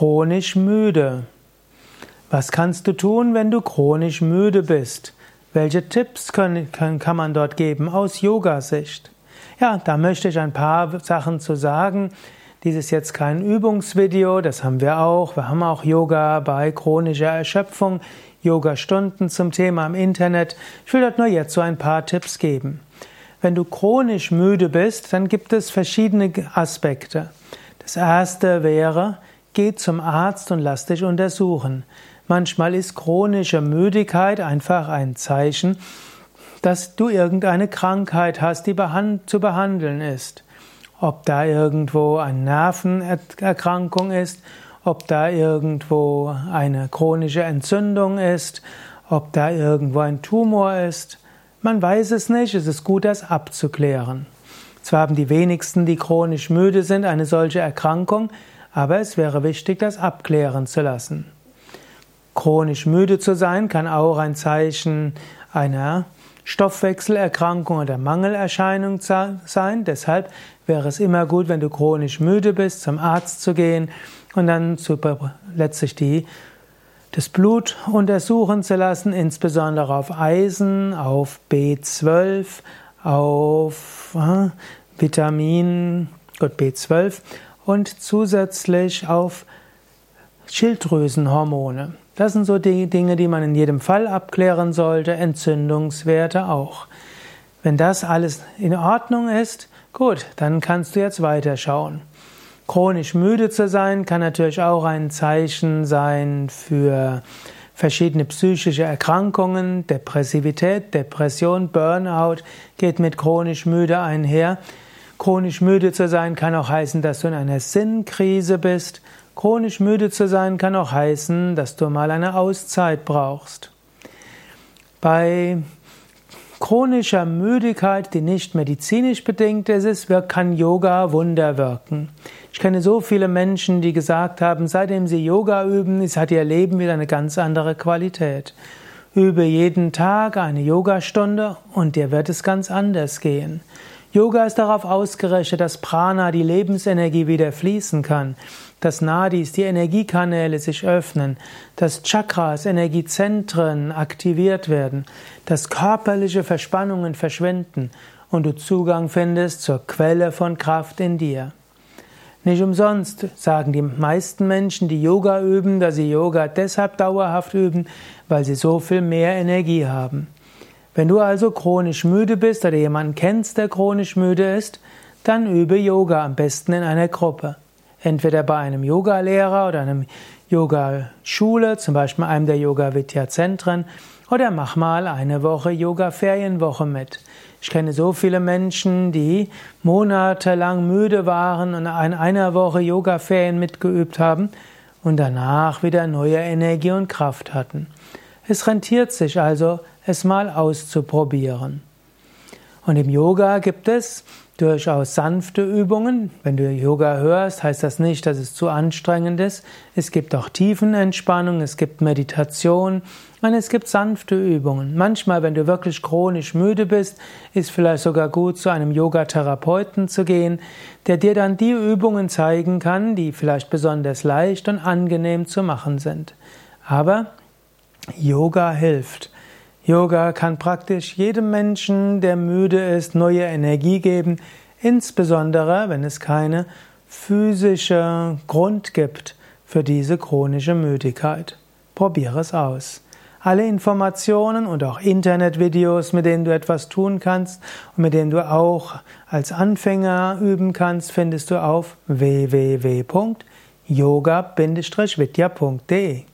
Chronisch müde. Was kannst du tun, wenn du chronisch müde bist? Welche Tipps können, kann, kann man dort geben aus Yoga-Sicht? Ja, da möchte ich ein paar Sachen zu sagen. Dies ist jetzt kein Übungsvideo, das haben wir auch. Wir haben auch Yoga bei chronischer Erschöpfung, Yoga-Stunden zum Thema im Internet. Ich will dort nur jetzt so ein paar Tipps geben. Wenn du chronisch müde bist, dann gibt es verschiedene Aspekte. Das erste wäre, Geh zum Arzt und lass dich untersuchen. Manchmal ist chronische Müdigkeit einfach ein Zeichen, dass du irgendeine Krankheit hast, die zu behandeln ist. Ob da irgendwo eine Nervenerkrankung ist, ob da irgendwo eine chronische Entzündung ist, ob da irgendwo ein Tumor ist. Man weiß es nicht, es ist gut, das abzuklären. Zwar haben die wenigsten, die chronisch müde sind, eine solche Erkrankung, aber es wäre wichtig, das abklären zu lassen. Chronisch müde zu sein kann auch ein Zeichen einer Stoffwechselerkrankung oder Mangelerscheinung sein. Deshalb wäre es immer gut, wenn du chronisch müde bist, zum Arzt zu gehen und dann super, letztlich die, das Blut untersuchen zu lassen, insbesondere auf Eisen, auf B12, auf äh, Vitamin, Gott, B12 und zusätzlich auf Schilddrüsenhormone. Das sind so die Dinge, die man in jedem Fall abklären sollte, Entzündungswerte auch. Wenn das alles in Ordnung ist, gut, dann kannst du jetzt weiterschauen. Chronisch müde zu sein kann natürlich auch ein Zeichen sein für verschiedene psychische Erkrankungen, Depressivität, Depression, Burnout geht mit chronisch müde einher. Chronisch müde zu sein kann auch heißen, dass du in einer Sinnkrise bist. Chronisch müde zu sein kann auch heißen, dass du mal eine Auszeit brauchst. Bei chronischer Müdigkeit, die nicht medizinisch bedingt ist, kann Yoga Wunder wirken. Ich kenne so viele Menschen, die gesagt haben, seitdem sie Yoga üben, hat ihr Leben wieder eine ganz andere Qualität. Übe jeden Tag eine Yogastunde und dir wird es ganz anders gehen. Yoga ist darauf ausgerichtet, dass Prana, die Lebensenergie, wieder fließen kann, dass Nadis, die Energiekanäle, sich öffnen, dass Chakras, Energiezentren aktiviert werden, dass körperliche Verspannungen verschwinden und du Zugang findest zur Quelle von Kraft in dir. Nicht umsonst sagen die meisten Menschen, die Yoga üben, dass sie Yoga deshalb dauerhaft üben, weil sie so viel mehr Energie haben. Wenn du also chronisch müde bist oder jemanden kennst, der chronisch müde ist, dann übe Yoga am besten in einer Gruppe. Entweder bei einem Yogalehrer oder einem Yogaschule, zum Beispiel einem der Yoga Vidya Zentren, oder mach mal eine Woche Yoga Ferienwoche mit. Ich kenne so viele Menschen, die monatelang müde waren und in einer Woche Yoga Ferien mitgeübt haben und danach wieder neue Energie und Kraft hatten. Es rentiert sich also, es mal auszuprobieren. Und im Yoga gibt es durchaus sanfte Übungen. Wenn du Yoga hörst, heißt das nicht, dass es zu anstrengend ist. Es gibt auch Tiefenentspannung, es gibt Meditation und es gibt sanfte Übungen. Manchmal, wenn du wirklich chronisch müde bist, ist vielleicht sogar gut, zu einem Yogatherapeuten zu gehen, der dir dann die Übungen zeigen kann, die vielleicht besonders leicht und angenehm zu machen sind. Aber Yoga hilft. Yoga kann praktisch jedem Menschen, der müde ist, neue Energie geben, insbesondere wenn es keine physische Grund gibt für diese chronische Müdigkeit. Probiere es aus. Alle Informationen und auch Internetvideos, mit denen du etwas tun kannst und mit denen du auch als Anfänger üben kannst, findest du auf www.yoga-vidya.de.